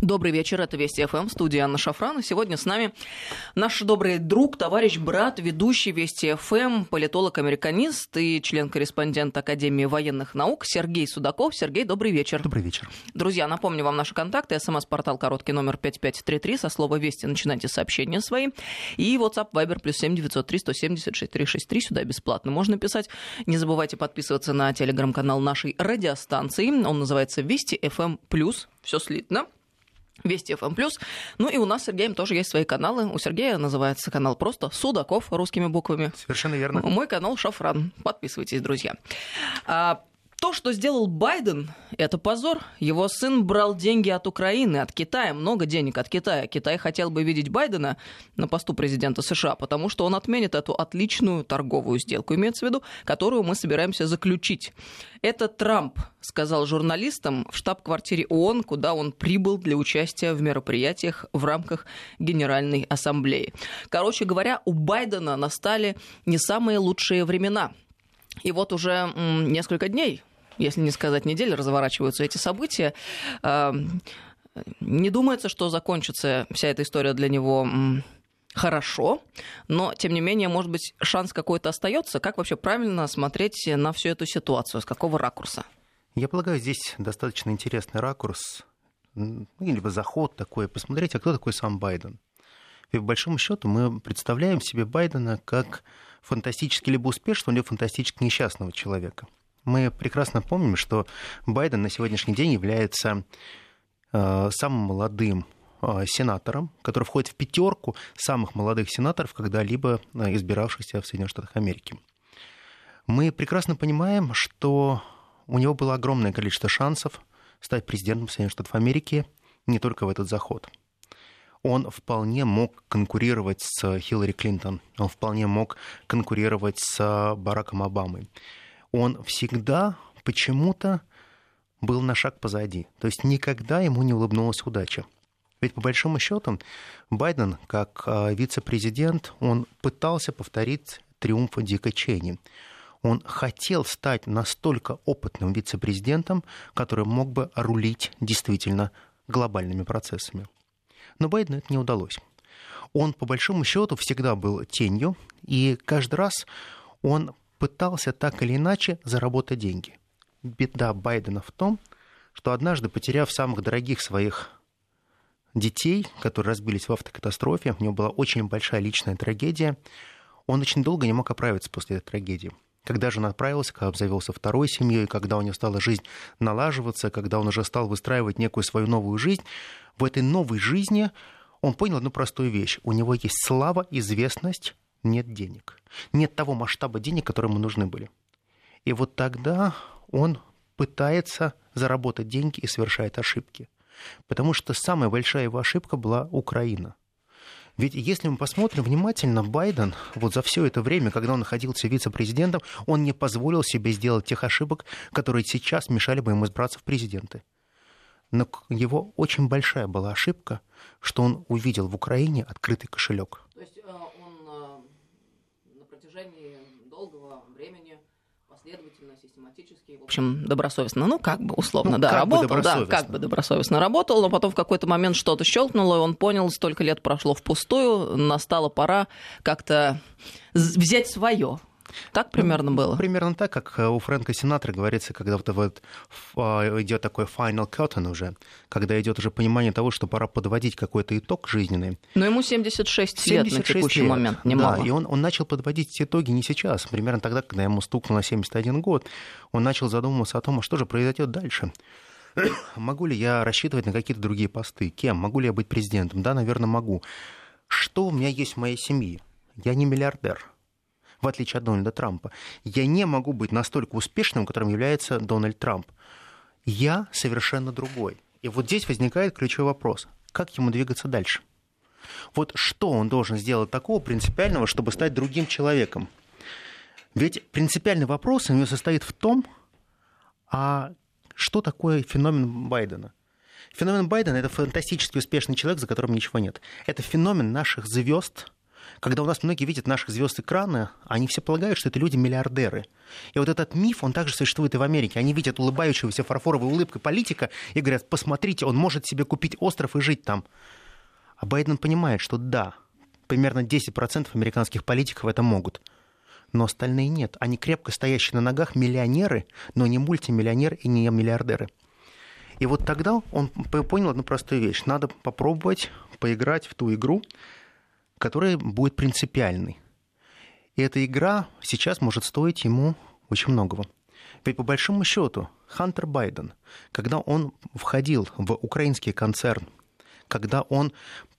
Добрый вечер, это Вести ФМ, студия Анна Шафран. И сегодня с нами наш добрый друг, товарищ, брат, ведущий Вести ФМ, политолог-американист и член-корреспондент Академии военных наук Сергей Судаков. Сергей, добрый вечер. Добрый вечер. Друзья, напомню вам наши контакты. СМС-портал короткий номер 5533. Со слова «Вести» начинайте сообщения свои. И WhatsApp Viber плюс 7903 176 363. Сюда бесплатно можно писать. Не забывайте подписываться на телеграм-канал нашей радиостанции. Он называется «Вести ФМ плюс». Все слитно. Вести ФМ+. Ну и у нас с Сергеем тоже есть свои каналы. У Сергея называется канал просто «Судаков» русскими буквами. Совершенно верно. Мой канал «Шафран». Подписывайтесь, друзья. А, то, что сделал Байден, это позор. Его сын брал деньги от Украины, от Китая, много денег от Китая. Китай хотел бы видеть Байдена на посту президента США, потому что он отменит эту отличную торговую сделку, имеется в виду, которую мы собираемся заключить. Это Трамп сказал журналистам в штаб-квартире ООН, куда он прибыл для участия в мероприятиях в рамках Генеральной Ассамблеи. Короче говоря, у Байдена настали не самые лучшие времена. И вот уже несколько дней если не сказать недель, разворачиваются эти события. Не думается, что закончится вся эта история для него хорошо, но тем не менее, может быть, шанс какой-то остается. Как вообще правильно смотреть на всю эту ситуацию? С какого ракурса? Я полагаю, здесь достаточно интересный ракурс, ну, либо заход такой, посмотреть, а кто такой сам Байден. И по большому счету мы представляем себе Байдена как фантастически либо успешного, либо фантастически несчастного человека. Мы прекрасно помним, что Байден на сегодняшний день является э, самым молодым э, сенатором, который входит в пятерку самых молодых сенаторов, когда-либо э, избиравшихся в Соединенных Штатах Америки. Мы прекрасно понимаем, что у него было огромное количество шансов стать президентом Соединенных Штатов Америки не только в этот заход. Он вполне мог конкурировать с Хиллари Клинтон, он вполне мог конкурировать с Бараком Обамой он всегда почему-то был на шаг позади. То есть никогда ему не улыбнулась удача. Ведь по большому счету Байден, как а, вице-президент, он пытался повторить триумф Дика Чейни. Он хотел стать настолько опытным вице-президентом, который мог бы рулить действительно глобальными процессами. Но Байдену это не удалось. Он, по большому счету, всегда был тенью, и каждый раз он пытался так или иначе заработать деньги. Беда Байдена в том, что однажды, потеряв самых дорогих своих детей, которые разбились в автокатастрофе, у него была очень большая личная трагедия, он очень долго не мог оправиться после этой трагедии. Когда же он отправился, когда обзавелся второй семьей, когда у него стала жизнь налаживаться, когда он уже стал выстраивать некую свою новую жизнь, в этой новой жизни он понял одну простую вещь. У него есть слава, известность, нет денег. Нет того масштаба денег, которые ему нужны были. И вот тогда он пытается заработать деньги и совершает ошибки. Потому что самая большая его ошибка была Украина. Ведь если мы посмотрим внимательно, Байден вот за все это время, когда он находился вице-президентом, он не позволил себе сделать тех ошибок, которые сейчас мешали бы ему избраться в президенты. Но его очень большая была ошибка, что он увидел в Украине открытый кошелек. То есть э, протяжении долгого времени последовательно, систематически, в общем, добросовестно, ну, как бы, условно, ну, да, работал, да, как бы добросовестно работал, но потом в какой-то момент что-то щелкнуло, и он понял, столько лет прошло впустую, настала пора как-то взять свое, так примерно было? Примерно так, как э, у Фрэнка Синатра говорится, когда вот, вот а, идет такой final curtain уже, когда идет уже понимание того, что пора подводить какой-то итог жизненный. Но ему 76, 76 лет на текущий лет. момент, немало. Да, и он, он начал подводить эти итоги не сейчас, примерно тогда, когда ему стукнуло 71 год. Он начал задумываться о том, а что же произойдет дальше. Могу ли я рассчитывать на какие-то другие посты? Кем? Могу ли я быть президентом? Да, наверное, могу. Что у меня есть в моей семье? Я не миллиардер в отличие от Дональда Трампа. Я не могу быть настолько успешным, которым является Дональд Трамп. Я совершенно другой. И вот здесь возникает ключевой вопрос. Как ему двигаться дальше? Вот что он должен сделать такого принципиального, чтобы стать другим человеком? Ведь принципиальный вопрос у него состоит в том, а что такое феномен Байдена? Феномен Байдена – это фантастически успешный человек, за которым ничего нет. Это феномен наших звезд – Когда у нас многие видят наших звезд экрана, они все полагают, что это люди-миллиардеры. И вот этот миф, он также существует и в Америке. Они видят улыбающегося фарфоровой улыбкой политика и говорят, посмотрите, он может себе купить остров и жить там. А Байден понимает, что да, примерно 10% американских политиков это могут. Но остальные нет. Они крепко стоящие на ногах миллионеры, но не мультимиллионеры и не миллиардеры. И вот тогда он понял одну простую вещь. Надо попробовать поиграть в ту игру, которая будет принципиальной. И эта игра сейчас может стоить ему очень многого. Ведь по большому счету Хантер Байден, когда он входил в украинский концерн, когда он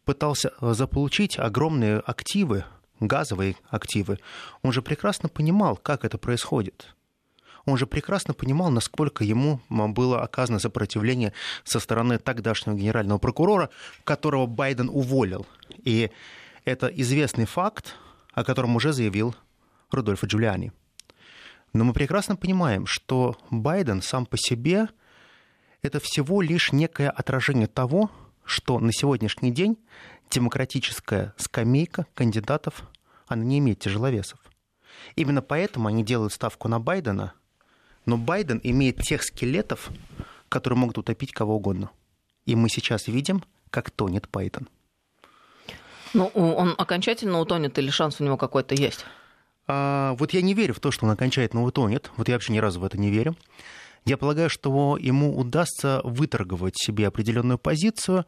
пытался заполучить огромные активы, газовые активы, он же прекрасно понимал, как это происходит он же прекрасно понимал, насколько ему было оказано сопротивление со стороны тогдашнего генерального прокурора, которого Байден уволил. И это известный факт, о котором уже заявил Рудольфо Джулиани. Но мы прекрасно понимаем, что Байден сам по себе это всего лишь некое отражение того, что на сегодняшний день демократическая скамейка кандидатов, она не имеет тяжеловесов. Именно поэтому они делают ставку на Байдена, но Байден имеет тех скелетов, которые могут утопить кого угодно. И мы сейчас видим, как тонет Байден. Ну, он окончательно утонет или шанс у него какой-то есть? А, вот я не верю в то, что он окончательно утонет. Вот я вообще ни разу в это не верю. Я полагаю, что ему удастся выторговать себе определенную позицию,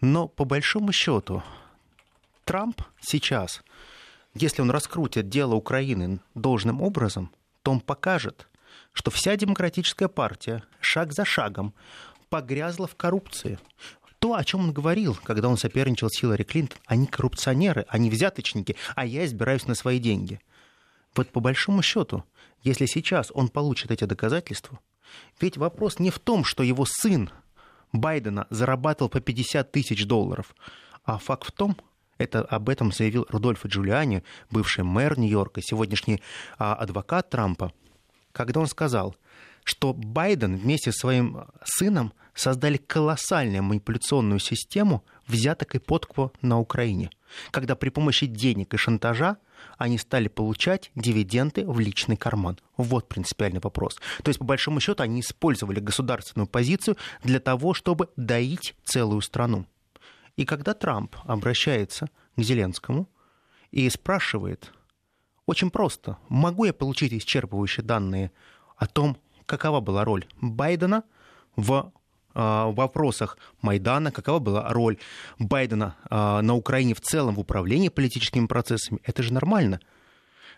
но по большому счету Трамп сейчас, если он раскрутит дело Украины должным образом, то он покажет, что вся демократическая партия шаг за шагом погрязла в коррупции. То, о чем он говорил, когда он соперничал с Хиллари Клинтон, они коррупционеры, они взяточники, а я избираюсь на свои деньги. Вот по большому счету, если сейчас он получит эти доказательства, ведь вопрос не в том, что его сын Байдена зарабатывал по 50 тысяч долларов, а факт в том, это об этом заявил Рудольфо Джулиани, бывший мэр Нью-Йорка, сегодняшний а, адвокат Трампа, когда он сказал, что Байден вместе с своим сыном создали колоссальную манипуляционную систему взяток и подкупа на Украине, когда при помощи денег и шантажа они стали получать дивиденды в личный карман. Вот принципиальный вопрос. То есть, по большому счету, они использовали государственную позицию для того, чтобы доить целую страну. И когда Трамп обращается к Зеленскому и спрашивает, очень просто. Могу я получить исчерпывающие данные о том, какова была роль Байдена в а, вопросах Майдана, какова была роль Байдена а, на Украине в целом в управлении политическими процессами, это же нормально.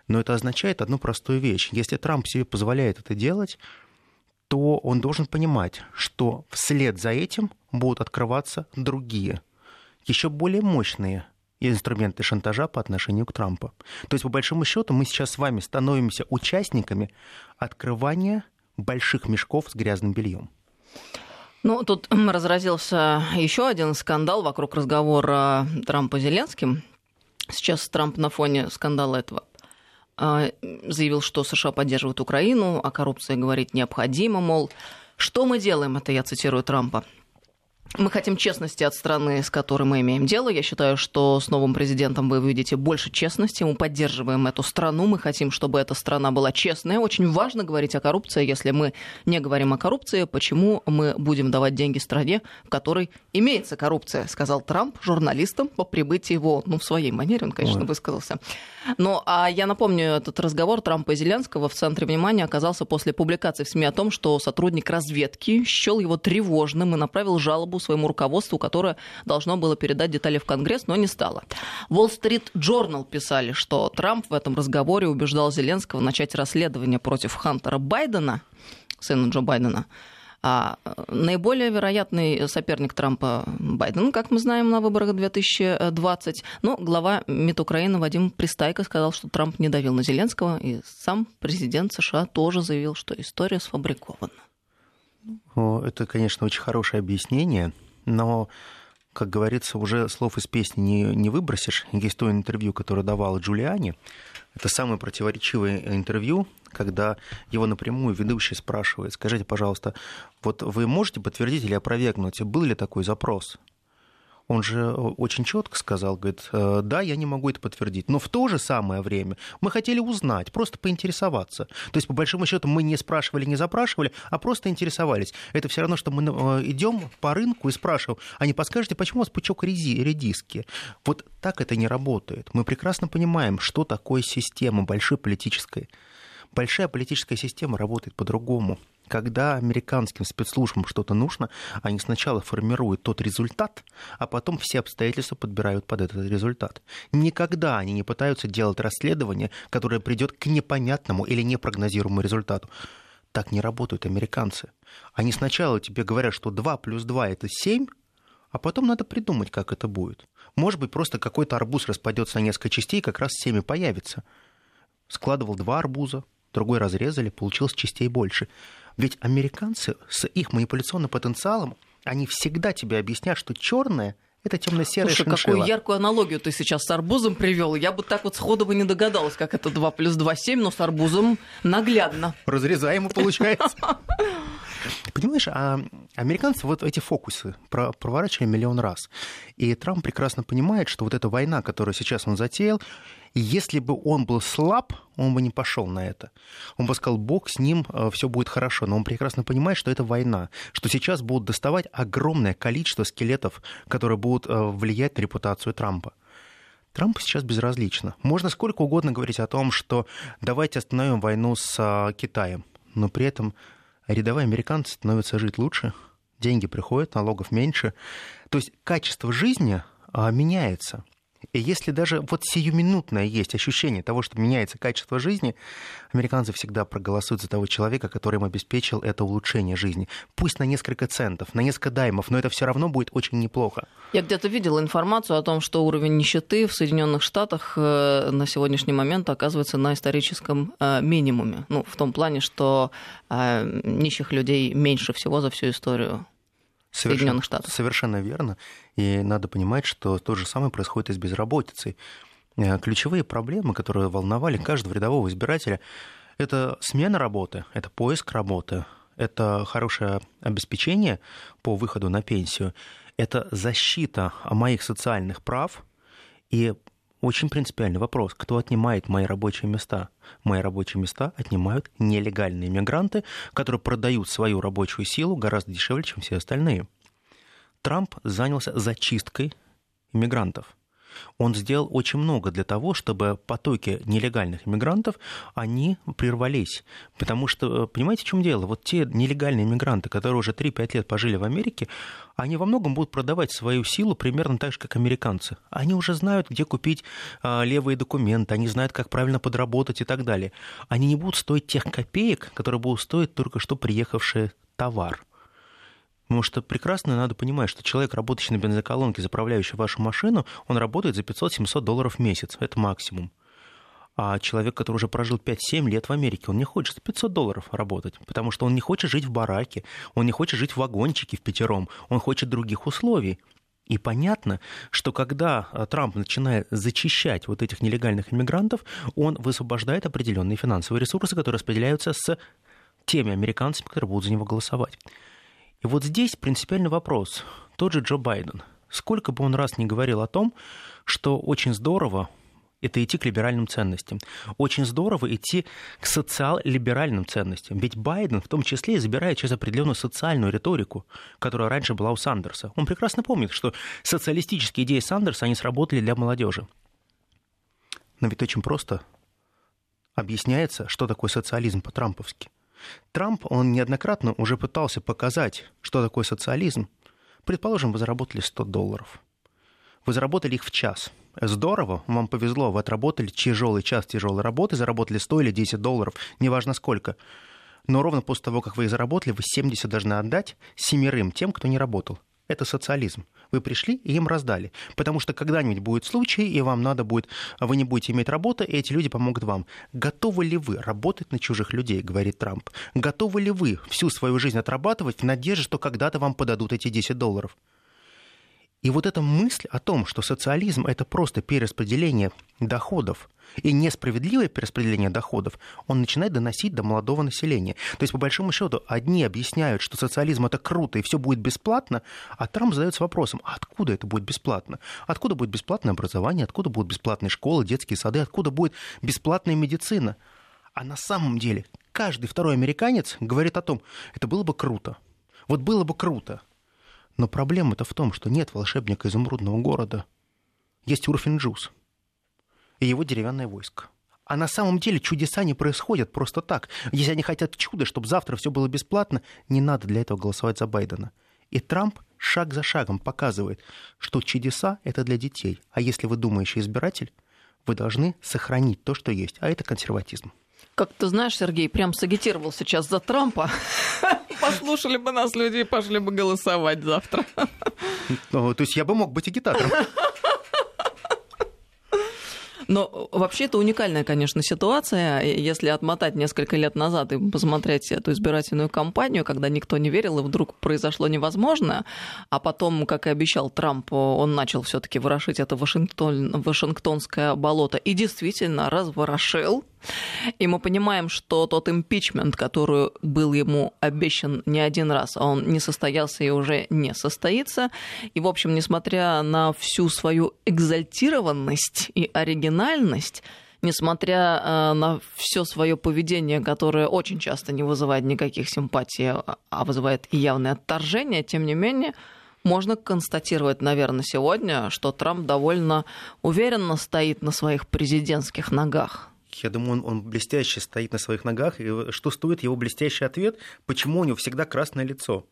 Но это означает одну простую вещь. Если Трамп себе позволяет это делать, то он должен понимать, что вслед за этим будут открываться другие, еще более мощные инструменты шантажа по отношению к Трампу. То есть, по большому счету, мы сейчас с вами становимся участниками открывания больших мешков с грязным бельем. Ну, тут разразился еще один скандал вокруг разговора Трампа с Зеленским. Сейчас Трамп на фоне скандала этого а, заявил, что США поддерживают Украину, о коррупции говорить необходимо, мол, что мы делаем, это я цитирую Трампа. Мы хотим честности от страны, с которой мы имеем дело. Я считаю, что с новым президентом вы увидите больше честности. Мы поддерживаем эту страну. Мы хотим, чтобы эта страна была честная. Очень важно говорить о коррупции. Если мы не говорим о коррупции, почему мы будем давать деньги стране, в которой имеется коррупция, сказал Трамп журналистам по прибытии его, ну, в своей манере, он, конечно, Ой. высказался. Но а я напомню, этот разговор Трампа и Зеленского в центре внимания оказался после публикации в СМИ о том, что сотрудник разведки счел его тревожным и направил жалобу своему руководству, которое должно было передать детали в Конгресс, но не стало. Wall Street Journal писали, что Трамп в этом разговоре убеждал Зеленского начать расследование против Хантера Байдена, сына Джо Байдена, а наиболее вероятный соперник Трампа Байден, как мы знаем, на выборах 2020. Но глава МИД Украины Вадим Пристайко сказал, что Трамп не давил на Зеленского, и сам президент США тоже заявил, что история сфабрикована. Это, конечно, очень хорошее объяснение, но как говорится, уже слов из песни не, не выбросишь. Есть то интервью, которое давал Джулиани. Это самое противоречивое интервью, когда его напрямую ведущий спрашивает, скажите, пожалуйста, вот вы можете подтвердить или опровергнуть, был ли такой запрос? Он же очень четко сказал, говорит, «Э, да, я не могу это подтвердить. Но в то же самое время мы хотели узнать, просто поинтересоваться. То есть, по большому счету, мы не спрашивали, не запрашивали, а просто интересовались. Это все равно, что мы э, идем по рынку и спрашиваем, а не подскажете, почему у вас пучок редиски? Вот так это не работает. Мы прекрасно понимаем, что такое система большой политической. Большая политическая система работает по-другому. Когда американским спецслужбам что-то нужно, они сначала формируют тот результат, а потом все обстоятельства подбирают под этот результат. Никогда они не пытаются делать расследование, которое придет к непонятному или непрогнозируемому результату. Так не работают американцы. Они сначала тебе говорят, что 2 плюс 2 это 7, а потом надо придумать, как это будет. Может быть, просто какой-то арбуз распадется на несколько частей, как раз 7 и появится. Складывал два арбуза, другой разрезали, получилось частей больше. Ведь американцы с их манипуляционным потенциалом, они всегда тебе объяснят, что черное это темно-серая Слушай, шиншилла. какую яркую аналогию ты сейчас с арбузом привел. Я бы так вот сходу бы не догадалась, как это 2 плюс 2, 7, но с арбузом наглядно. Разрезаемо получается. Понимаешь, а американцы вот эти фокусы проворачивали миллион раз. И Трамп прекрасно понимает, что вот эта война, которую сейчас он затеял, если бы он был слаб, он бы не пошел на это. Он бы сказал, Бог с ним, э, все будет хорошо. Но он прекрасно понимает, что это война, что сейчас будут доставать огромное количество скелетов, которые будут э, влиять на репутацию Трампа. Трампу сейчас безразлично. Можно сколько угодно говорить о том, что давайте остановим войну с э, Китаем, но при этом рядовые американцы становятся жить лучше, деньги приходят, налогов меньше. То есть качество жизни меняется. И если даже вот сиюминутное есть ощущение того, что меняется качество жизни, американцы всегда проголосуют за того человека, который им обеспечил это улучшение жизни. Пусть на несколько центов, на несколько даймов, но это все равно будет очень неплохо. Я где-то видела информацию о том, что уровень нищеты в Соединенных Штатах э, на сегодняшний момент оказывается на историческом э, минимуме. Ну, в том плане, что э, нищих людей меньше всего за всю историю Совершенно, Соединенных Штатов. Совершенно верно. И надо понимать, что то же самое происходит и с безработицей. Э, ключевые проблемы, которые волновали каждого рядового избирателя, это смена работы, это поиск работы, это хорошее обеспечение по выходу на пенсию, это защита моих социальных прав и очень принципиальный вопрос. Кто отнимает мои рабочие места? Мои рабочие места отнимают нелегальные мигранты, которые продают свою рабочую силу гораздо дешевле, чем все остальные. Трамп занялся зачисткой иммигрантов он сделал очень много для того, чтобы потоки нелегальных иммигрантов, они прервались. Потому что, э, понимаете, в чем дело? Вот те нелегальные иммигранты, которые уже 3-5 лет пожили в Америке, они во многом будут продавать свою силу примерно так же, как американцы. Они уже знают, где купить а, левые документы, они знают, как правильно подработать и так далее. Они не будут стоить тех копеек, которые будут стоить только что приехавший товар. Потому что прекрасно надо понимать, что человек, работающий на бензоколонке, заправляющий вашу машину, он работает за 500-700 долларов в месяц. Это максимум. А человек, который уже прожил 5-7 лет в Америке, он не хочет за 500 долларов работать, потому что он не хочет жить в бараке, он не хочет жить в вагончике в пятером, он хочет других условий. И понятно, что когда а, Трамп начинает зачищать вот этих нелегальных иммигрантов, он высвобождает определенные финансовые ресурсы, которые распределяются с теми американцами, которые будут за него голосовать. И вот здесь принципиальный вопрос. Тот же Джо Байден. Сколько бы он раз ни говорил о том, что очень здорово это идти к либеральным ценностям. Очень здорово идти к социал-либеральным ценностям. Ведь Байден в том числе забирает через определенную социальную риторику, которая раньше была у Сандерса. Он прекрасно помнит, что социалистические идеи Сандерса, они сработали для молодежи. Но ведь очень просто объясняется, что такое социализм по-трамповски. Трамп, он неоднократно уже пытался показать, что такое социализм. Предположим, вы заработали 100 долларов. Вы заработали их в час. Здорово, вам повезло, вы отработали тяжелый час тяжелой работы, заработали 100 или 10 долларов, неважно сколько. Но ровно после того, как вы их заработали, вы 70 должны отдать семерым тем, кто не работал. Это социализм. Вы пришли и им раздали. Потому что когда-нибудь будет случай, и вам надо будет, вы не будете иметь работы, и эти люди помогут вам. Готовы ли вы работать на чужих людей, говорит Трамп? Готовы ли вы всю свою жизнь отрабатывать в надежде, что когда-то вам подадут эти 10 долларов? И вот эта мысль о том, что социализм это просто перераспределение доходов и несправедливое перераспределение доходов, он начинает доносить до молодого населения. То есть, по большому счету, одни объясняют, что социализм это круто и все будет бесплатно, а Трамп задается вопросом, а откуда это будет бесплатно? Откуда будет бесплатное образование, откуда будут бесплатные школы, детские сады, откуда будет бесплатная медицина? А на самом деле каждый второй американец говорит о том, это было бы круто. Вот было бы круто. Но проблема-то в том, что нет волшебника изумрудного города. Есть Урфин Джуз и его деревянное войско. А на самом деле чудеса не происходят просто так. Если они хотят чуда, чтобы завтра все было бесплатно, не надо для этого голосовать за Байдена. И Трамп шаг за шагом показывает, что чудеса — это для детей. А если вы думающий избиратель, вы должны сохранить то, что есть. А это консерватизм. Как ты знаешь, Сергей, прям сагитировал сейчас за Трампа. Послушали бы нас люди и пошли бы голосовать завтра. Ну, то есть я бы мог быть агитатором. Но вообще это уникальная, конечно, ситуация. Если отмотать несколько лет назад и посмотреть эту избирательную кампанию, когда никто не верил, и вдруг произошло невозможное, а потом, как и обещал Трамп, он начал все таки ворошить это Вашингтон, Вашингтонское болото и действительно разворошил. И мы понимаем, что тот импичмент, который был ему обещан не один раз, он не состоялся и уже не состоится. И, в общем, несмотря на всю свою экзальтированность и оригинальность, несмотря э, на все свое поведение, которое очень часто не вызывает никаких симпатий, а вызывает явное отторжение, тем не менее, можно констатировать, наверное, сегодня, что Трамп довольно уверенно стоит на своих президентских ногах. Я думаю, он, он блестяще стоит на своих ногах. И что стоит его блестящий ответ, почему у него всегда красное лицо?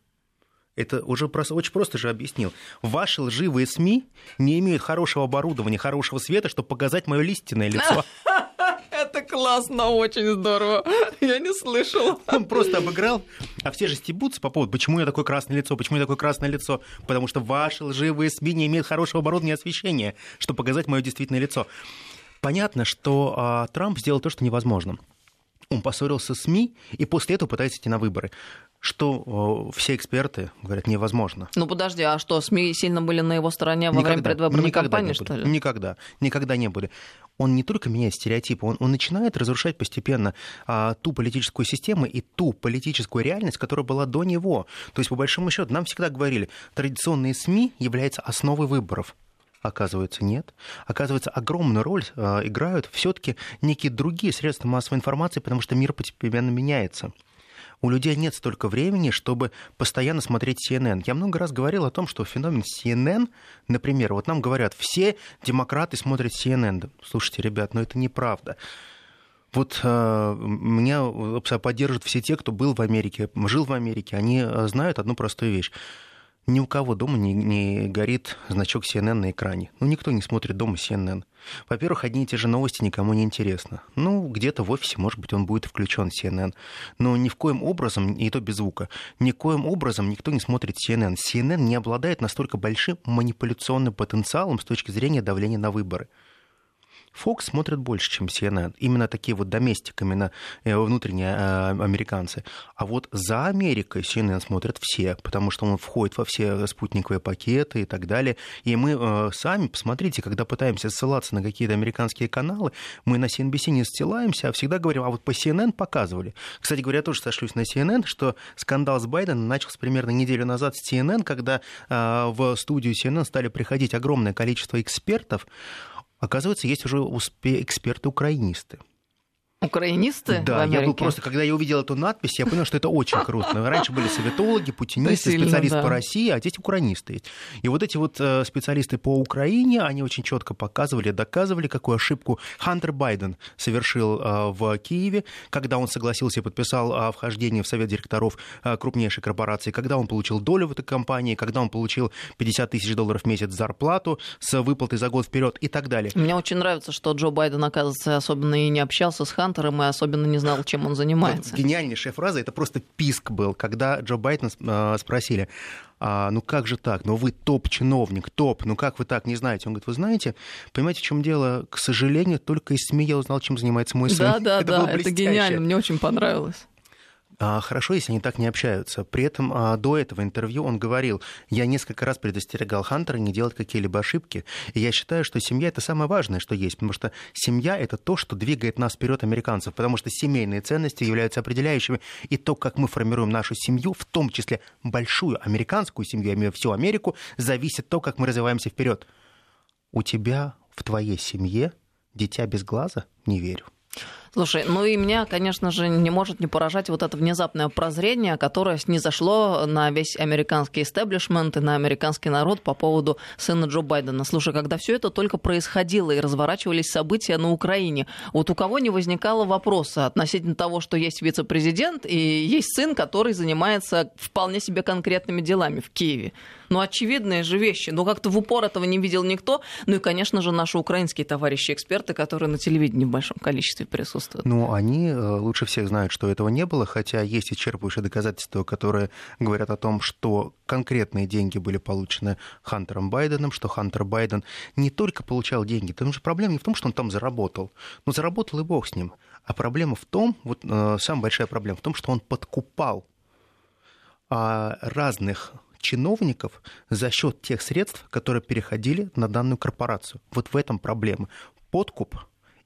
Это уже просто, очень просто же объяснил. Ваши лживые СМИ не имеют хорошего оборудования, хорошего света, чтобы показать мое истинное лицо. Это классно, очень здорово. Я не слышал. Он просто обыграл. А все же стебутся по поводу, почему я такое красное лицо, почему я такое красное лицо. Потому что ваши лживые СМИ не имеют хорошего оборудования и освещения, чтобы показать мое действительное лицо. Понятно, что а, Трамп сделал то, что невозможно. Он поссорился с СМИ и после этого пытается идти на выборы. Что э, все эксперты говорят невозможно. Ну подожди, а что, СМИ сильно были на его стороне во никогда, время предвыборной никогда кампании, что ли? Никогда, никогда не были. Он не только меняет стереотипы, он, он начинает разрушать постепенно а, ту политическую систему и ту политическую реальность, которая была до него. То есть, по большому счету, нам всегда говорили, традиционные СМИ являются основой выборов. Оказывается, нет. Оказывается, огромную роль э, играют все-таки некие другие средства массовой информации, потому что мир постепенно меняется. У людей нет столько времени, чтобы постоянно смотреть CNN. Я много раз говорил о том, что феномен CNN, например, вот нам говорят, все демократы смотрят CNN. Слушайте, ребят, но это неправда. Вот э, меня поддерживают все те, кто был в Америке, жил в Америке. Они э, знают одну простую вещь ни у кого дома не, не горит значок CNN на экране. Ну, никто не смотрит дома CNN. Во-первых, одни и те же новости никому не интересно. Ну, где-то в офисе, может быть, он будет включен CNN. Но ни в коем образом, и то без звука, ни коем образом никто не смотрит CNN. CNN не обладает настолько большим манипуляционным потенциалом с точки зрения давления на выборы. Fox смотрят больше, чем CNN. Именно такие вот доместик, именно э, внутренние э, американцы. А вот за Америкой CNN смотрят все, потому что он входит во все спутниковые пакеты и так далее. И мы э, сами, посмотрите, когда пытаемся ссылаться на какие-то американские каналы, мы на CNBC не ссылаемся, а всегда говорим, а вот по CNN показывали. Кстати говоря, тоже сошлюсь на CNN, что скандал с Байденом начался примерно неделю назад с CNN, когда в студию CNN стали приходить огромное количество экспертов, Оказывается, есть уже эксперты-украинисты. Украинисты да, я был просто, когда я увидел эту надпись, я понял, что это очень круто. Раньше были советологи, путинисты, сильно, специалисты да. по России, а здесь украинисты есть. И вот эти вот э, специалисты по Украине, они очень четко показывали, доказывали, какую ошибку Хантер Байден совершил э, в Киеве, когда он согласился и подписал о вхождении в совет директоров э, крупнейшей корпорации, когда он получил долю в этой компании, когда он получил 50 тысяч долларов в месяц зарплату с выплатой за год вперед и так далее. Мне очень нравится, что Джо Байден, оказывается, особенно и не общался с Хантером, Хантером и особенно не знал, чем он занимается. Вот гениальнейшая фраза, это просто писк был, когда Джо Байден э, спросили, а, ну как же так, ну вы топ-чиновник, топ, ну как вы так не знаете? Он говорит, вы знаете, понимаете, в чем дело? К сожалению, только из СМИ я узнал, чем занимается мой сын. Да, да, это да, это гениально, мне очень понравилось. А, хорошо, если они так не общаются. При этом а, до этого интервью он говорил, я несколько раз предостерегал Хантера не делать какие-либо ошибки. И я считаю, что семья это самое важное, что есть, потому что семья это то, что двигает нас вперед американцев, потому что семейные ценности являются определяющими. И то, как мы формируем нашу семью, в том числе большую американскую семью, я имею всю Америку, зависит то, как мы развиваемся вперед. У тебя в твоей семье дитя без глаза? Не верю. Слушай, ну и меня, конечно же, не может не поражать вот это внезапное прозрение, которое снизошло на весь американский истеблишмент и на американский народ по поводу сына Джо Байдена. Слушай, когда все это только происходило и разворачивались события на Украине, вот у кого не возникало вопроса относительно того, что есть вице-президент и есть сын, который занимается вполне себе конкретными делами в Киеве. Ну, очевидные же вещи. Но как-то в упор этого не видел никто. Ну и, конечно же, наши украинские товарищи-эксперты, которые на телевидении в большом количестве присутствуют. Ну, они э, лучше всех знают, что этого не было, хотя есть исчерпывающие доказательства, которые говорят о том, что конкретные деньги были получены Хантером Байденом, что Хантер Байден не только получал деньги, потому что проблема не в том, что он там заработал, но заработал и бог с ним. А проблема в том, вот э, самая большая проблема в том, что он подкупал а, разных чиновников за счет тех средств, которые переходили на данную корпорацию. Вот в этом проблема. Подкуп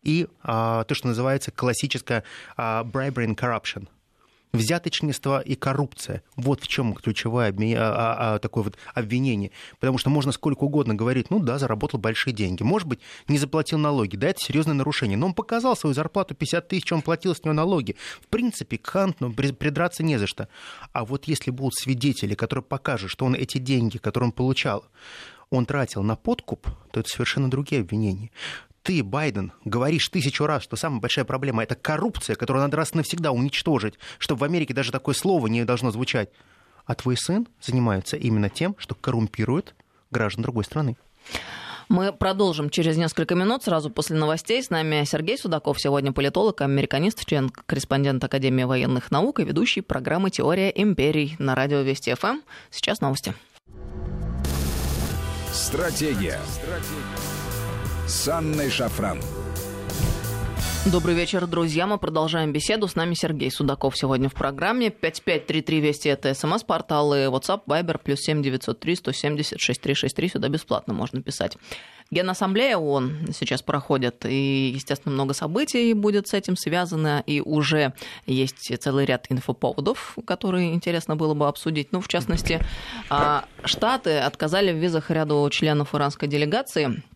и а, то, что называется классическое а, bribery and corruption – взяточничество и коррупция. Вот в чем ключевое обме... а, а, а, такое вот обвинение. Потому что можно сколько угодно говорить, ну да, заработал большие деньги. Может быть, не заплатил налоги, да, это серьезное нарушение. Но он показал свою зарплату 50 тысяч, он платил с него налоги. В принципе, к Хантну придраться не за что. А вот если будут свидетели, которые покажут, что он эти деньги, которые он получал, он тратил на подкуп, то это совершенно другие обвинения ты, Байден, говоришь тысячу раз, что самая большая проблема – это коррупция, которую надо раз навсегда уничтожить, чтобы в Америке даже такое слово не должно звучать. А твой сын занимается именно тем, что коррумпирует граждан другой страны. Мы продолжим через несколько минут, сразу после новостей. С нами Сергей Судаков, сегодня политолог, американист, член корреспондент Академии военных наук и ведущий программы «Теория империй» на радио Вести ФМ. Сейчас новости. Стратегия. Стратегия с Анной Шафран. Добрый вечер, друзья. Мы продолжаем беседу. С нами Сергей Судаков сегодня в программе. 5533 Вести это смс-порталы, WhatsApp, Viber, плюс 7903 170 6363. Сюда бесплатно можно писать. Генассамблея ООН сейчас проходит, и, естественно, много событий будет с этим связано, и уже есть целый ряд инфоповодов, которые интересно было бы обсудить. Ну, в частности, а, Штаты отказали в визах ряду членов иранской делегации –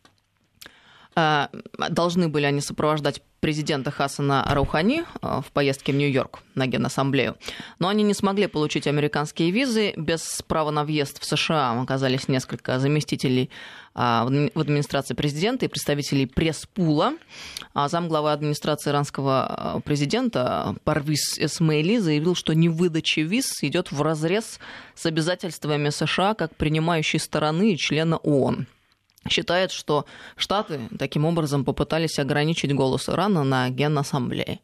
должны были они сопровождать президента Хасана Раухани э, в поездке в Нью-Йорк на Генассамблею. Но они не смогли получить американские визы. Без права на въезд в США оказались несколько заместителей э, в администрации президента и представителей пресс-пула. А замглавы администрации иранского президента Парвиз Эсмейли заявил, что невыдача виз идет в разрез с обязательствами США как принимающей стороны и члена ООН считает, что Штаты таким образом попытались ограничить голос Ирана на Генассамблее.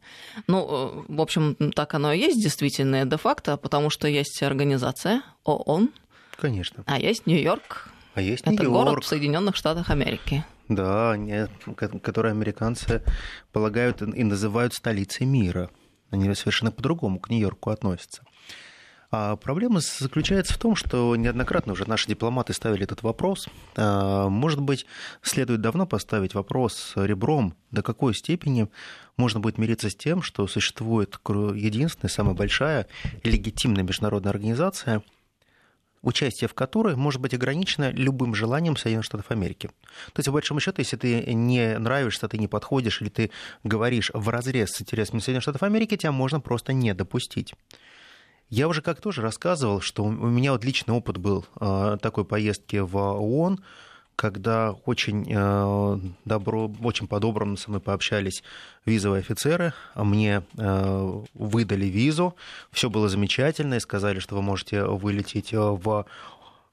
Ну, э, в общем, так оно и есть действительно де-факто, потому что есть организация ООН. Конечно. А есть Нью-Йорк. А есть Это Нью-Йорк. город в Соединенных Штатах Америки. Да, которые американцы полагают и называют столицей мира. Они совершенно по-другому к Нью-Йорку относятся. А проблема заключается в том, что неоднократно уже наши дипломаты ставили этот вопрос. А, может быть, следует давно поставить вопрос ребром, до какой степени можно будет мириться с тем, что существует единственная, самая большая легитимная международная организация, участие в которой может быть ограничено любым желанием Соединенных Штатов Америки. То есть, по большому счету, если ты не нравишься, ты не подходишь, или ты говоришь в разрез с интересами Соединенных Штатов Америки, тебя можно просто не допустить. Я уже как тоже рассказывал, что у меня вот личный опыт был э, такой поездки в ООН, когда очень э, добро, очень по-доброму со мной пообщались визовые офицеры, а мне э, выдали визу, все было замечательно, и сказали, что вы можете вылететь в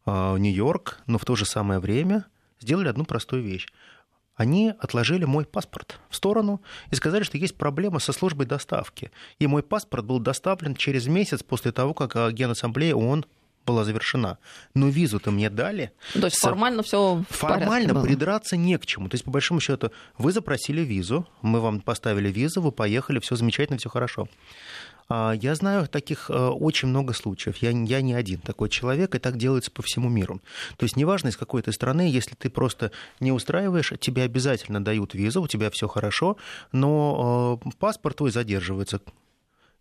Нью-Йорк, но в то же самое время сделали одну простую вещь они отложили мой паспорт в сторону и сказали, что есть проблема со службой доставки. И мой паспорт был доставлен через месяц после того, как э, Генассамблея ООН была завершена. Но визу-то мне дали. То есть формально все Формально придраться не к чему. То есть, по большому счету, вы запросили визу, мы вам поставили визу, вы поехали, все замечательно, все хорошо. А, я знаю таких э, очень много случаев. Я, я не один такой человек, и так делается по всему миру. То есть неважно, из какой ты страны, если ты просто не устраиваешь, тебе обязательно дают визу, у тебя все хорошо, но э, паспорт твой задерживается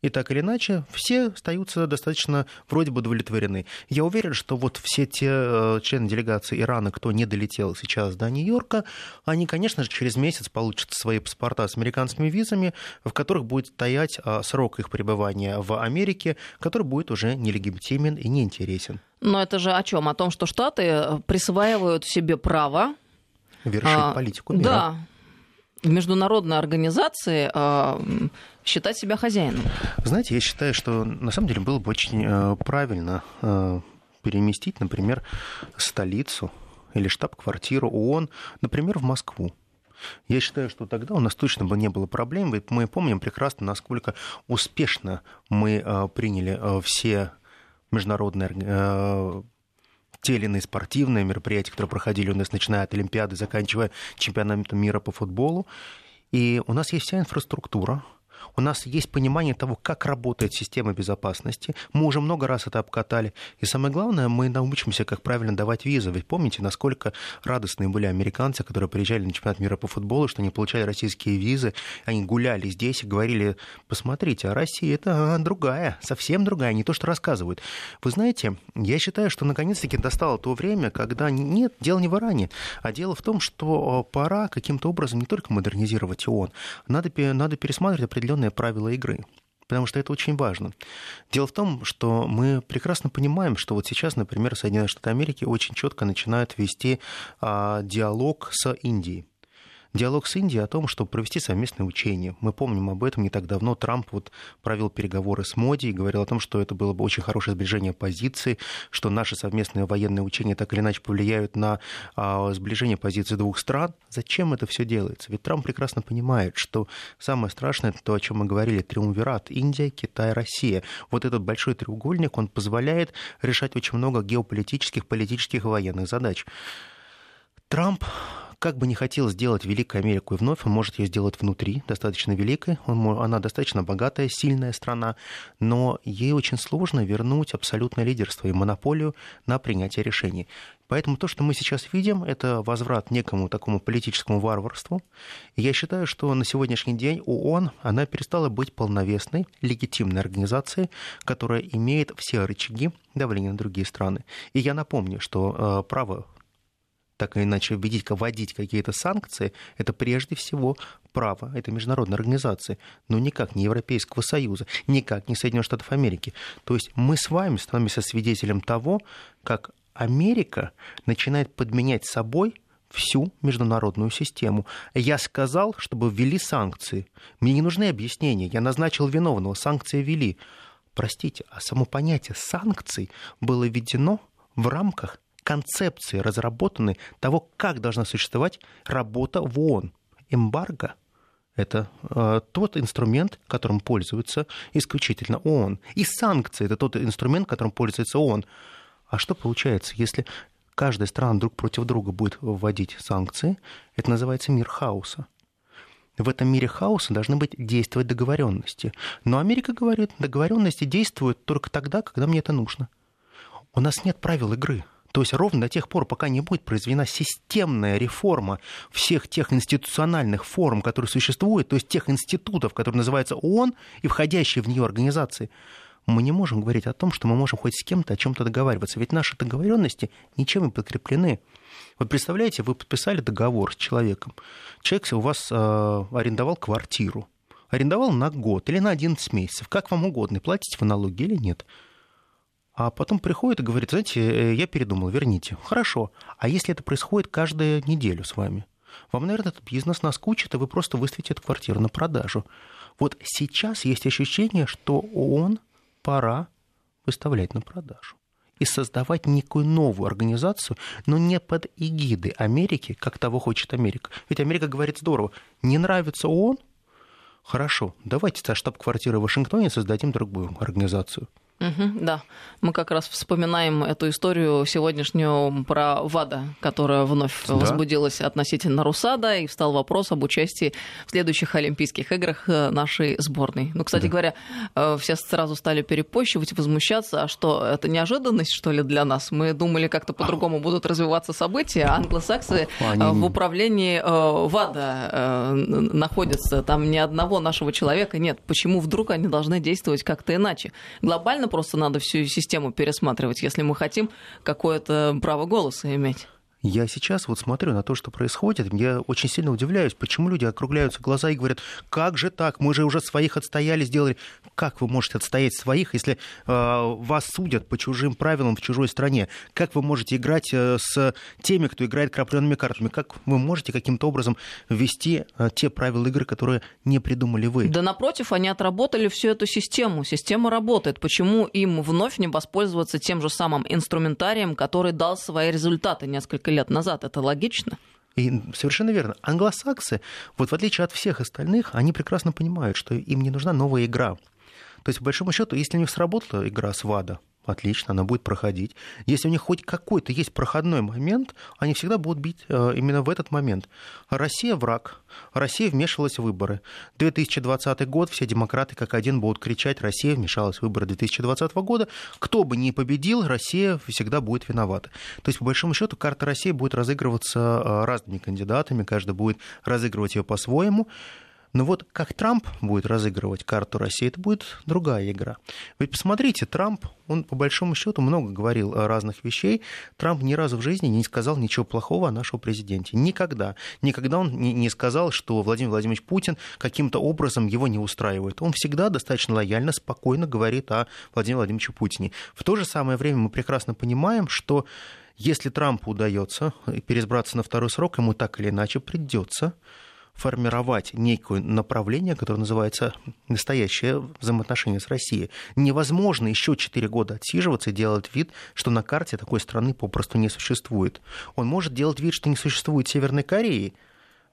и так или иначе, все остаются достаточно вроде бы удовлетворены. Я уверен, что вот все те э, члены делегации Ирана, кто не долетел сейчас до Нью-Йорка, они, конечно же, через месяц получат свои паспорта с американскими визами, в которых будет стоять а, срок их пребывания в Америке, который будет уже нелегитимен и неинтересен. Но это же о чем? О том, что Штаты присваивают себе право вершить а, политику мира. Да, в международной организации э, считать себя хозяином? Знаете, я считаю, что на самом деле было бы очень э, правильно э, переместить, например, столицу или штаб-квартиру ООН, например, в Москву. Я считаю, что тогда у нас точно бы не было проблем. Ведь мы помним прекрасно, насколько успешно мы э, приняли все международные те или иные спортивные мероприятия, которые проходили у нас, начиная от Олимпиады, заканчивая чемпионатом мира по футболу. И у нас есть вся инфраструктура, у нас есть понимание того, как работает система безопасности. Мы уже много раз это обкатали. И самое главное, мы научимся, как правильно давать визы. Ведь помните, насколько радостные были американцы, которые приезжали на чемпионат мира по футболу, что они получали российские визы, они гуляли здесь и говорили, посмотрите, а Россия это другая, совсем другая, не то, что рассказывают. Вы знаете, я считаю, что наконец-таки достало то время, когда нет, дело не в Иране, а дело в том, что пора каким-то образом не только модернизировать ООН, надо, надо пересматривать определенные определенные правила игры потому что это очень важно. Дело в том, что мы прекрасно понимаем, что вот сейчас, например, Соединенные Штаты Америки очень четко начинают вести а, диалог с Индией диалог с Индией о том, чтобы провести совместное учение. Мы помним об этом не так давно. Трамп вот провел переговоры с Моди и говорил о том, что это было бы очень хорошее сближение позиций, что наши совместные военные учения так или иначе повлияют на а, сближение позиций двух стран. Зачем это все делается? Ведь Трамп прекрасно понимает, что самое страшное это то, о чем мы говорили, триумвират Индия, Китай, Россия. Вот этот большой треугольник, он позволяет решать очень много геополитических, политических и военных задач. Трамп как бы не хотел сделать Великую Америку и вновь, он может ее сделать внутри, достаточно великой. Он, она достаточно богатая, сильная страна, но ей очень сложно вернуть абсолютное лидерство и монополию на принятие решений. Поэтому то, что мы сейчас видим, это возврат некому такому политическому варварству. И я считаю, что на сегодняшний день ООН, она перестала быть полновесной, легитимной организацией, которая имеет все рычаги давления на другие страны. И я напомню, что э, право так или иначе вводить, вводить какие-то санкции, это прежде всего право этой международной организации, но никак не Европейского Союза, никак не Соединенных Штатов Америки. То есть мы с вами становимся свидетелем того, как Америка начинает подменять собой всю международную систему. Я сказал, чтобы ввели санкции. Мне не нужны объяснения. Я назначил виновного, санкции ввели. Простите, а само понятие санкций было введено в рамках концепции разработаны того, как должна существовать работа в ООН. Эмбарго – это э, тот инструмент, которым пользуется исключительно ООН. И санкции – это тот инструмент, которым пользуется ООН. А что получается, если каждая страна друг против друга будет вводить санкции? Это называется мир хаоса. В этом мире хаоса должны быть действовать договоренности. Но Америка говорит, договоренности действуют только тогда, когда мне это нужно. У нас нет правил игры – то есть ровно до тех пор, пока не будет произведена системная реформа всех тех институциональных форм, которые существуют, то есть тех институтов, которые называются ООН и входящие в нее организации, мы не можем говорить о том, что мы можем хоть с кем-то о чем-то договариваться. Ведь наши договоренности ничем не подкреплены. Вот представляете, вы подписали договор с человеком. Человек у вас э, арендовал квартиру. Арендовал на год или на 11 месяцев, как вам угодно. Платите вы налоги или нет а потом приходит и говорит, знаете, э, я передумал, верните. Хорошо. А если это происходит каждую неделю с вами? Вам, наверное, этот бизнес наскучит, и вы просто выставите эту квартиру на продажу. Вот сейчас есть ощущение, что он пора выставлять на продажу и создавать некую новую организацию, но не под эгидой Америки, как того хочет Америка. Ведь Америка говорит здорово, не нравится ООН, хорошо, давайте со штаб-квартиры в Вашингтоне создадим другую организацию – Угу, да, мы как раз вспоминаем эту историю сегодняшнюю про ВАДА, которая вновь да. возбудилась относительно Русада, и встал вопрос об участии в следующих Олимпийских играх э, нашей сборной. Ну, кстати да. говоря, э, все сразу стали перепощивать, возмущаться, а что, это неожиданность, что ли, для нас? Мы думали, как-то по-другому будут развиваться события, а англосаксы э, Они... в управлении ВАДА находятся, там ни одного нашего человека нет. Почему вдруг они должны действовать как-то иначе? Глобально реально просто надо всю систему пересматривать, если мы хотим какое-то право голоса иметь. Я сейчас вот смотрю на то, что происходит, я очень сильно удивляюсь, почему люди округляются глаза и говорят, как же так, мы же уже своих отстояли, сделали. Как вы можете отстоять своих, если э, вас судят по чужим правилам в чужой стране? Как вы можете играть э, с теми, кто играет крапленными картами? Как вы можете каким-то образом ввести э, те правила игры, которые не придумали вы? Да напротив, они отработали всю эту систему. Система работает. Почему им вновь не воспользоваться тем же самым инструментарием, который дал свои результаты несколько лет назад. Это логично? И совершенно верно. Англосаксы, вот в отличие от всех остальных, они прекрасно понимают, что им не нужна новая игра. То есть, по большому счету, если у них сработала игра с ВАДА, Отлично, она будет проходить. Если у них хоть какой-то есть проходной момент, они всегда будут бить э, именно в этот момент. Россия враг. Россия вмешивалась в выборы. 2020 год, все демократы как один будут кричать, Россия вмешалась в выборы 2020 года. Кто бы ни победил, Россия всегда будет виновата. То есть, по большому счету, карта России будет разыгрываться э, разными кандидатами, каждый будет разыгрывать ее по-своему. Но вот как Трамп будет разыгрывать карту России, это будет другая игра. Ведь посмотрите, Трамп, он по большому счету много говорил о разных вещей. Трамп ни разу в жизни не сказал ничего плохого о нашем президенте. Никогда. Никогда он не сказал, что Владимир Владимирович Путин каким-то образом его не устраивает. Он всегда достаточно лояльно, спокойно говорит о Владимире Владимировиче Путине. В то же самое время мы прекрасно понимаем, что если Трампу удается переизбраться на второй срок, ему так или иначе придется формировать некое направление, которое называется настоящее взаимоотношение с Россией. Невозможно еще 4 года отсиживаться и делать вид, что на карте такой страны попросту не существует. Он может делать вид, что не существует Северной Кореи,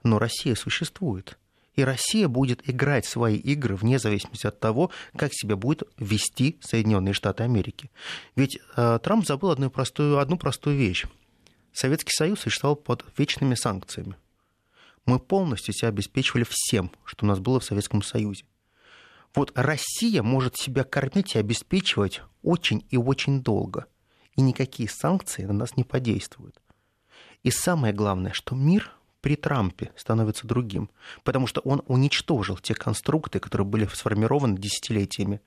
но Россия существует. И Россия будет играть свои игры вне зависимости от того, как себя будет вести Соединенные Штаты Америки. Ведь э, Трамп забыл одну простую, одну простую вещь. Советский Союз существовал под вечными санкциями мы полностью себя обеспечивали всем, что у нас было в Советском Союзе. Вот Россия может себя кормить и обеспечивать очень и очень долго. И никакие санкции на нас не подействуют. И самое главное, что мир при Трампе становится другим, потому что он уничтожил те конструкты, которые были сформированы десятилетиями.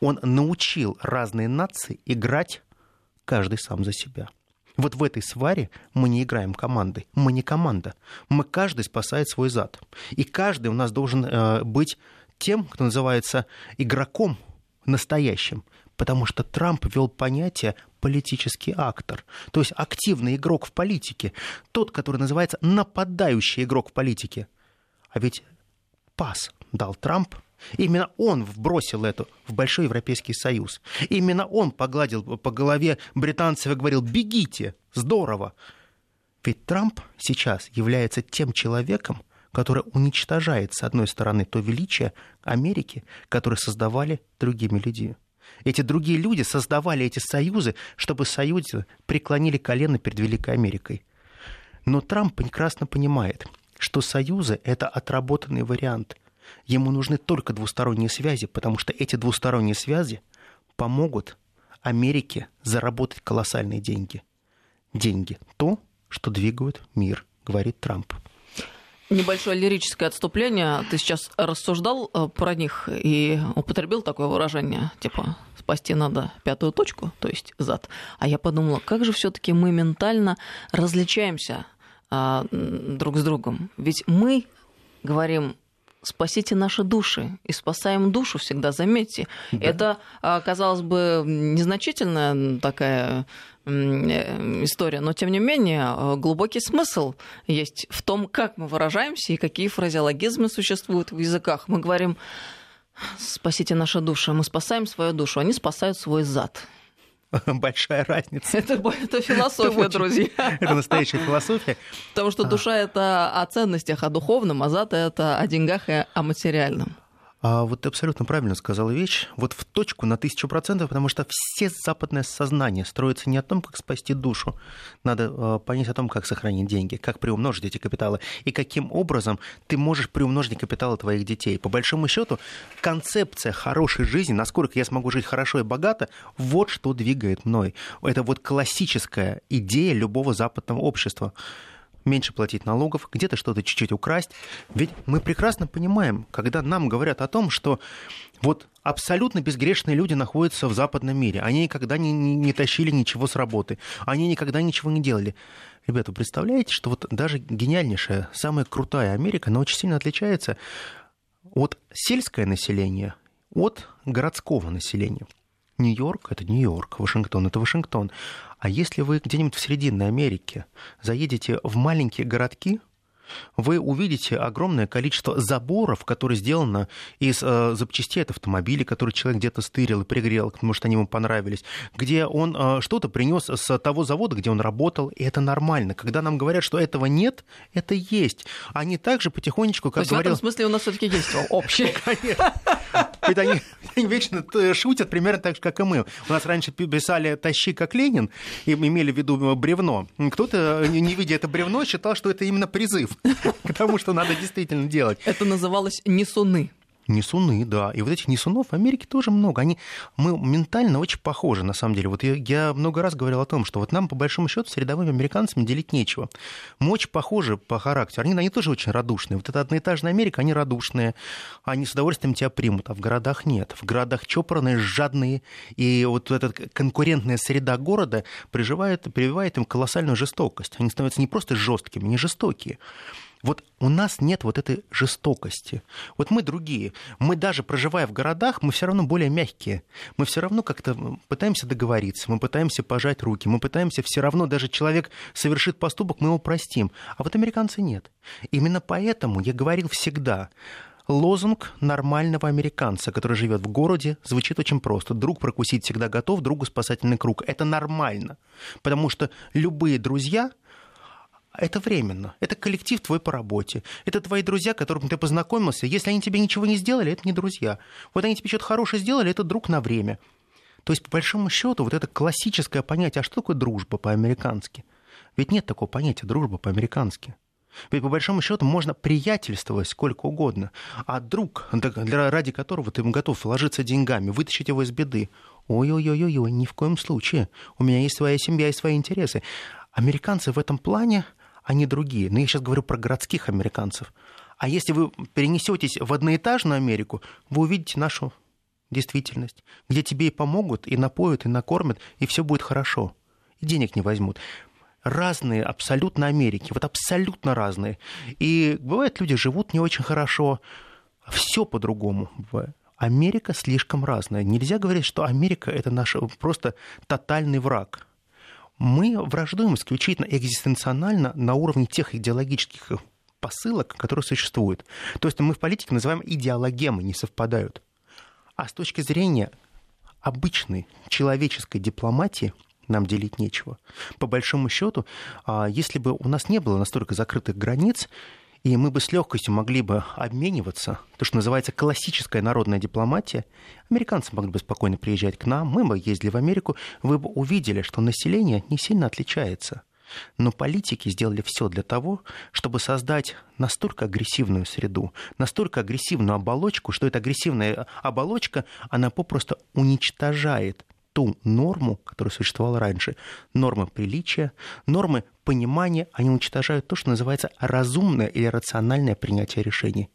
Он научил разные нации играть каждый сам за себя. Вот в этой сваре мы не играем командой. Мы не команда. Мы каждый спасает свой зад. И каждый у нас должен э, быть тем, кто называется игроком настоящим. Потому что Трамп ввел понятие политический актор, то есть активный игрок в политике, тот, который называется нападающий игрок в политике. А ведь пас дал Трамп Именно он вбросил это в Большой Европейский Союз. Именно он погладил по голове британцев и говорил «бегите, здорово». Ведь Трамп сейчас является тем человеком, который уничтожает, с одной стороны, то величие Америки, которое создавали другими людьми. Эти другие люди создавали эти союзы, чтобы союзы преклонили колено перед Великой Америкой. Но Трамп прекрасно понимает, что союзы – это отработанный вариант – Ему нужны только двусторонние связи, потому что эти двусторонние связи помогут Америке заработать колоссальные деньги. Деньги – то, что двигают мир, говорит Трамп. Небольшое лирическое отступление. Ты сейчас рассуждал э, про них и употребил такое выражение, типа спасти надо пятую точку, то есть зад. А я подумала, как же все-таки мы ментально различаемся а, друг с другом. Ведь мы говорим спасите наши души. И спасаем душу всегда, заметьте. Да. Это, а, казалось бы, незначительная такая э, история, но тем не менее а, глубокий смысл есть в том, как мы выражаемся и какие фразеологизмы существуют в языках. Мы говорим «спасите наши души», мы спасаем свою душу, они спасают свой зад. большая разница. Это, это философия, это друзья. Это настоящая философия. Потому что душа — это о ценностях, о духовном, а зад — это о деньгах и о материальном. А вот ты абсолютно правильно сказала вещь. Вот в точку на тысячу процентов, потому что все западное сознание строится не о том, как спасти душу. Надо э, понять о том, как сохранить деньги, как приумножить эти капиталы и каким образом ты можешь приумножить капиталы твоих детей. По большому счету, концепция хорошей жизни, насколько я смогу жить хорошо и богато, вот что двигает мной. Это вот классическая идея любого западного общества меньше платить налогов, где-то что-то чуть-чуть украсть. Ведь мы прекрасно понимаем, когда нам говорят о том, что вот абсолютно безгрешные люди находятся в западном мире, они никогда не, не, не тащили ничего с работы, они никогда ничего не делали. Ребята, представляете, что вот даже гениальнейшая, самая крутая Америка, она очень сильно отличается от сельское население от городского населения. Нью-Йорк — это Нью-Йорк, Вашингтон — это Вашингтон. А если вы где-нибудь в Срединной Америке заедете в маленькие городки, вы увидите огромное количество заборов, которые сделаны из э, запчастей от автомобиля, которые человек где-то стырил и пригрел, потому что они ему понравились, где он э, что-то принес с того завода, где он работал, и это нормально. Когда нам говорят, что этого нет, это есть. Они также потихонечку, как То есть говорил... в этом смысле у нас все-таки есть общее. Конечно. Ведь они, вечно шутят примерно так же, как и мы. У нас раньше писали «тащи, как Ленин», и имели в виду бревно. Кто-то, не видя это бревно, считал, что это именно призыв к тому, что надо действительно делать. Это называлось «несуны». Несуны, да. И вот этих несунов в Америке тоже много. Они, мы ментально очень похожи, на самом деле. Вот я, я много раз говорил о том, что вот нам, по большому счету, с рядовыми американцами делить нечего. Мы очень похожи по характеру. Они, они тоже очень радушные. Вот эта одноэтажная Америка, они радушные. Они с удовольствием тебя примут, а в городах нет. В городах чопорные, жадные. И вот эта конкурентная среда города приживает, прививает им колоссальную жестокость. Они становятся не просто жесткими, не жестокие. Вот у нас нет вот этой жестокости. Вот мы другие. Мы даже проживая в городах, мы все равно более мягкие. Мы все равно как-то пытаемся договориться, мы пытаемся пожать руки, мы пытаемся все равно, даже человек совершит поступок, мы его простим. А вот американцы нет. Именно поэтому я говорил всегда, Лозунг нормального американца, который живет в городе, звучит очень просто. Друг прокусить всегда готов, другу спасательный круг. Это нормально. Потому что любые друзья это временно. Это коллектив твой по работе. Это твои друзья, которым ты познакомился. Если они тебе ничего не сделали, это не друзья. Вот они тебе что-то хорошее сделали, это друг на время. То есть, по большому счету, вот это классическое понятие, а что такое дружба по-американски? Ведь нет такого понятия дружба по-американски. Ведь по большому счету можно приятельствовать сколько угодно, а друг, для, ради которого ты готов вложиться деньгами, вытащить его из беды, ой-ой-ой-ой, ни в коем случае. У меня есть своя семья и свои интересы. Американцы в этом плане, они другие. Но я сейчас говорю про городских американцев. А если вы перенесетесь в одноэтажную Америку, вы увидите нашу действительность, где тебе и помогут, и напоят, и накормят, и все будет хорошо. И денег не возьмут. Разные абсолютно Америки, вот абсолютно разные. И бывает, люди живут не очень хорошо, все по-другому. Америка слишком разная. Нельзя говорить, что Америка это наш просто тотальный враг мы враждуем исключительно экзистенционально на уровне тех идеологических посылок, которые существуют. То есть мы в политике называем идеологемы, не совпадают. А с точки зрения обычной человеческой дипломатии нам делить нечего. По большому счету, а, если бы у нас не было настолько закрытых границ, и мы бы с легкостью могли бы обмениваться, то, что называется классическая народная дипломатия. Американцы могли бы спокойно приезжать к нам, мы бы ездили в Америку, вы бы увидели, что население не сильно отличается. Но политики сделали все для того, чтобы создать настолько агрессивную среду, настолько агрессивную оболочку, что эта агрессивная оболочка, она попросту уничтожает ту норму, которая существовала раньше. Нормы приличия, нормы понимания, они уничтожают то, что называется разумное или рациональное принятие решений.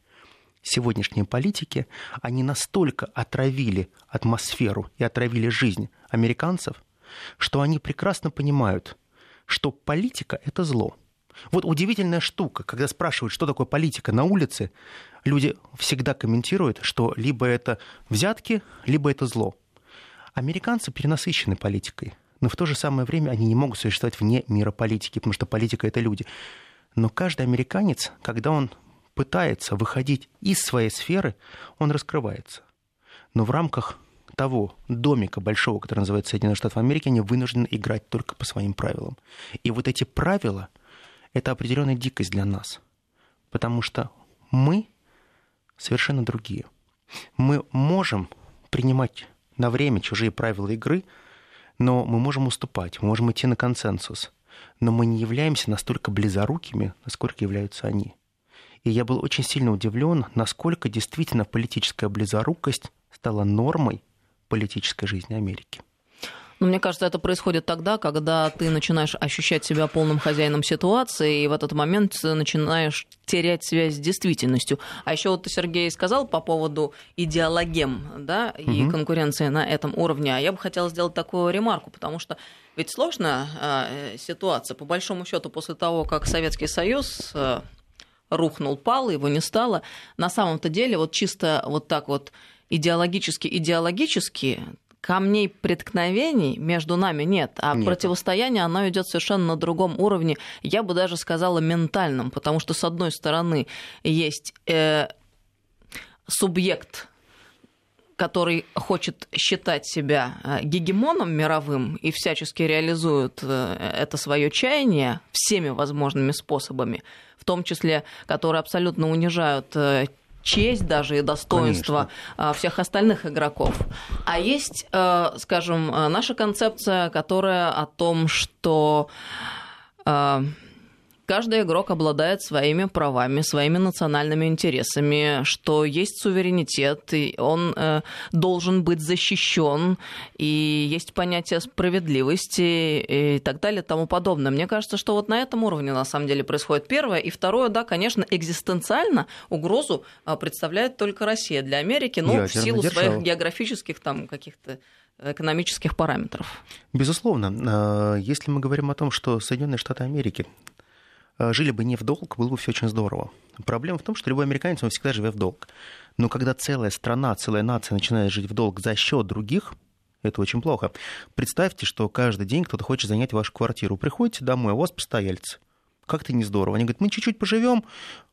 Сегодняшние политики, они настолько отравили атмосферу и отравили жизнь американцев, что они прекрасно понимают, что политика – это зло. Вот удивительная штука, когда спрашивают, что такое политика на улице, люди всегда комментируют, что либо это взятки, либо это зло. Американцы перенасыщены политикой, но в то же самое время они не могут существовать вне мира политики, потому что политика — это люди. Но каждый американец, когда он пытается выходить из своей сферы, он раскрывается. Но в рамках того домика большого, который называется Соединенные Штаты Америки, они вынуждены играть только по своим правилам. И вот эти правила — это определенная дикость для нас, потому что мы совершенно другие. Мы можем принимать на время чужие правила игры, но мы можем уступать, мы можем идти на консенсус. Но мы не являемся настолько близорукими, насколько являются они. И я был очень сильно удивлен, насколько действительно политическая близорукость стала нормой политической жизни Америки. Но мне кажется, это происходит тогда, когда ты начинаешь ощущать себя полным хозяином ситуации, и в этот момент начинаешь терять связь с действительностью. А еще вот ты, Сергей, сказал по поводу идеологем да, и угу. конкуренции на этом уровне. А я бы хотела сделать такую ремарку, потому что ведь сложная э, ситуация. По большому счету, после того, как Советский Союз э, рухнул, пал, его не стало, на самом-то деле вот чисто вот так вот идеологически-идеологически камней преткновений между нами нет, а нет. противостояние, оно идет совершенно на другом уровне, я бы даже сказала ментальном, потому что, с одной стороны, есть э, субъект который хочет считать себя э, гегемоном мировым и всячески реализует э, это свое чаяние всеми возможными способами, в том числе, которые абсолютно унижают э, честь даже и достоинство Конечно. всех остальных игроков. А есть, э, скажем, наша концепция, которая о том, что э, каждый игрок обладает своими правами, своими национальными интересами, что есть суверенитет, и он э, должен быть защищен, и есть понятие справедливости и так далее и тому подобное. Мне кажется, что вот на этом уровне на самом деле происходит первое. И второе, да, конечно, экзистенциально угрозу э, представляет только Россия для Америки, но ну, в силу держава. своих географических там каких-то экономических параметров. Безусловно. Э, если мы говорим о том, что Соединенные Штаты Америки жили бы не в долг, было бы все очень здорово. Проблема в том, что любой американец, он всегда живет в долг. Но когда целая страна, целая нация начинает жить в долг за счет других, это очень плохо. Представьте, что каждый день кто-то хочет занять вашу квартиру. Приходите домой, а у вас постояльцы. Как-то не здорово. Они говорят, мы чуть-чуть поживем,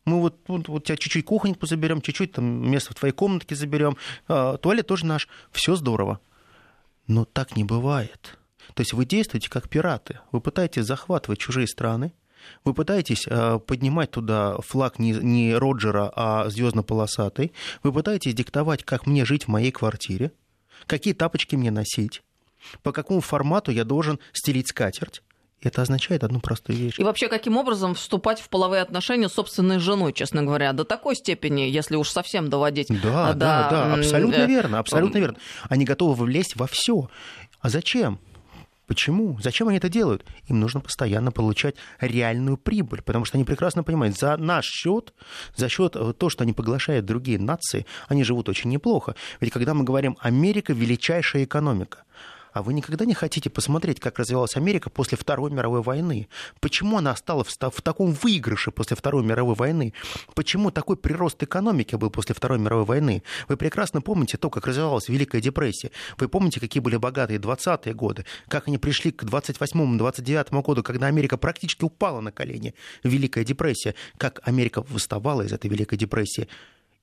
мы вот, вот, вот тебя чуть-чуть кухоньку заберем, чуть-чуть там место в твоей комнатке заберем, а, туалет тоже наш, все здорово. Но так не бывает. То есть вы действуете как пираты. Вы пытаетесь захватывать чужие страны, вы пытаетесь э, поднимать туда флаг не, не Роджера, а звездно-полосатый. Вы пытаетесь диктовать, как мне жить в моей квартире, какие тапочки мне носить, по какому формату я должен стелить скатерть. Это означает одну простую вещь. И вообще, каким образом вступать в половые отношения с собственной женой, честно говоря, до такой степени, если уж совсем доводить. Да, до... да, да, абсолютно верно, абсолютно верно. Они готовы влезть во все. А зачем? Почему? Зачем они это делают? Им нужно постоянно получать реальную прибыль, потому что они прекрасно понимают, за наш счет, за счет э, того, что они поглощают другие нации, они живут очень неплохо. Ведь когда мы говорим Америка величайшая экономика, а вы никогда не хотите посмотреть, как развивалась Америка после Второй мировой войны? Почему она стала в, таком выигрыше после Второй мировой войны? Почему такой прирост экономики был после Второй мировой войны? Вы прекрасно помните то, как развивалась Великая депрессия. Вы помните, какие были богатые 20-е годы, как они пришли к 28-29 году, когда Америка практически упала на колени. Великая депрессия. Как Америка выставала из этой Великой депрессии.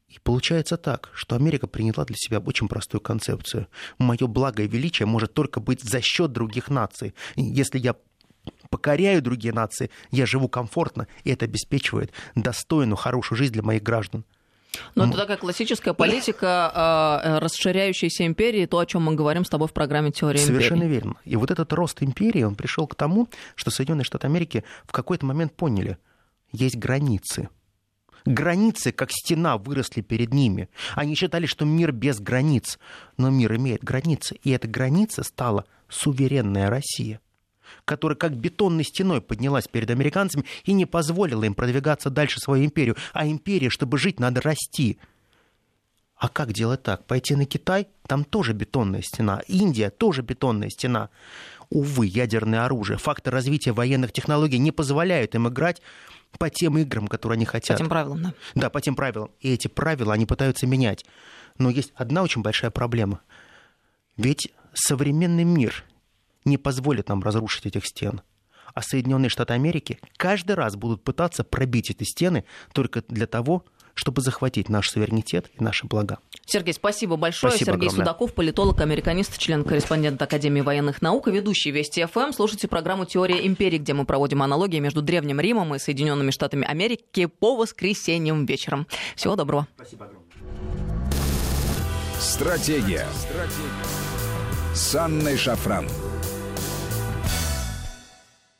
И получается так, что Америка приняла для себя очень простую концепцию. Мое благо и величие может только быть за счет других наций. Если я покоряю другие нации, я живу комфортно, и это обеспечивает достойную, хорошую жизнь для моих граждан. Но это такая классическая политика э, расширяющейся империи, то, о чем мы говорим с тобой в программе «Теория империи». Совершенно верно. И вот этот рост империи, он пришел к тому, что Соединенные Штаты Америки в какой-то момент поняли, есть границы – Границы, как стена, выросли перед ними. Они считали, что мир без границ. Но мир имеет границы. И эта граница стала суверенная Россия которая как бетонной стеной поднялась перед американцами и не позволила им продвигаться дальше свою империю. А империя, чтобы жить, надо расти. А как делать так? Пойти на Китай? Там тоже бетонная стена. Индия тоже бетонная стена. Увы, ядерное оружие, фактор развития военных технологий не позволяют им играть по тем играм, которые они хотят. По тем правилам, да. Да, по тем правилам. И эти правила они пытаются менять. Но есть одна очень большая проблема. Ведь современный мир не позволит нам разрушить этих стен. А Соединенные Штаты Америки каждый раз будут пытаться пробить эти стены только для того, чтобы захватить наш суверенитет и наши блага. Сергей, спасибо большое. Спасибо Сергей огромное. Судаков, политолог, американист, член-корреспондент Академии военных наук и ведущий Вести ФМ. Слушайте программу «Теория империи», где мы проводим аналогии между Древним Римом и Соединенными Штатами Америки по воскресеньям вечером. Всего доброго. Спасибо огромное. Стратегия. Стратегия. С Анной Шафран.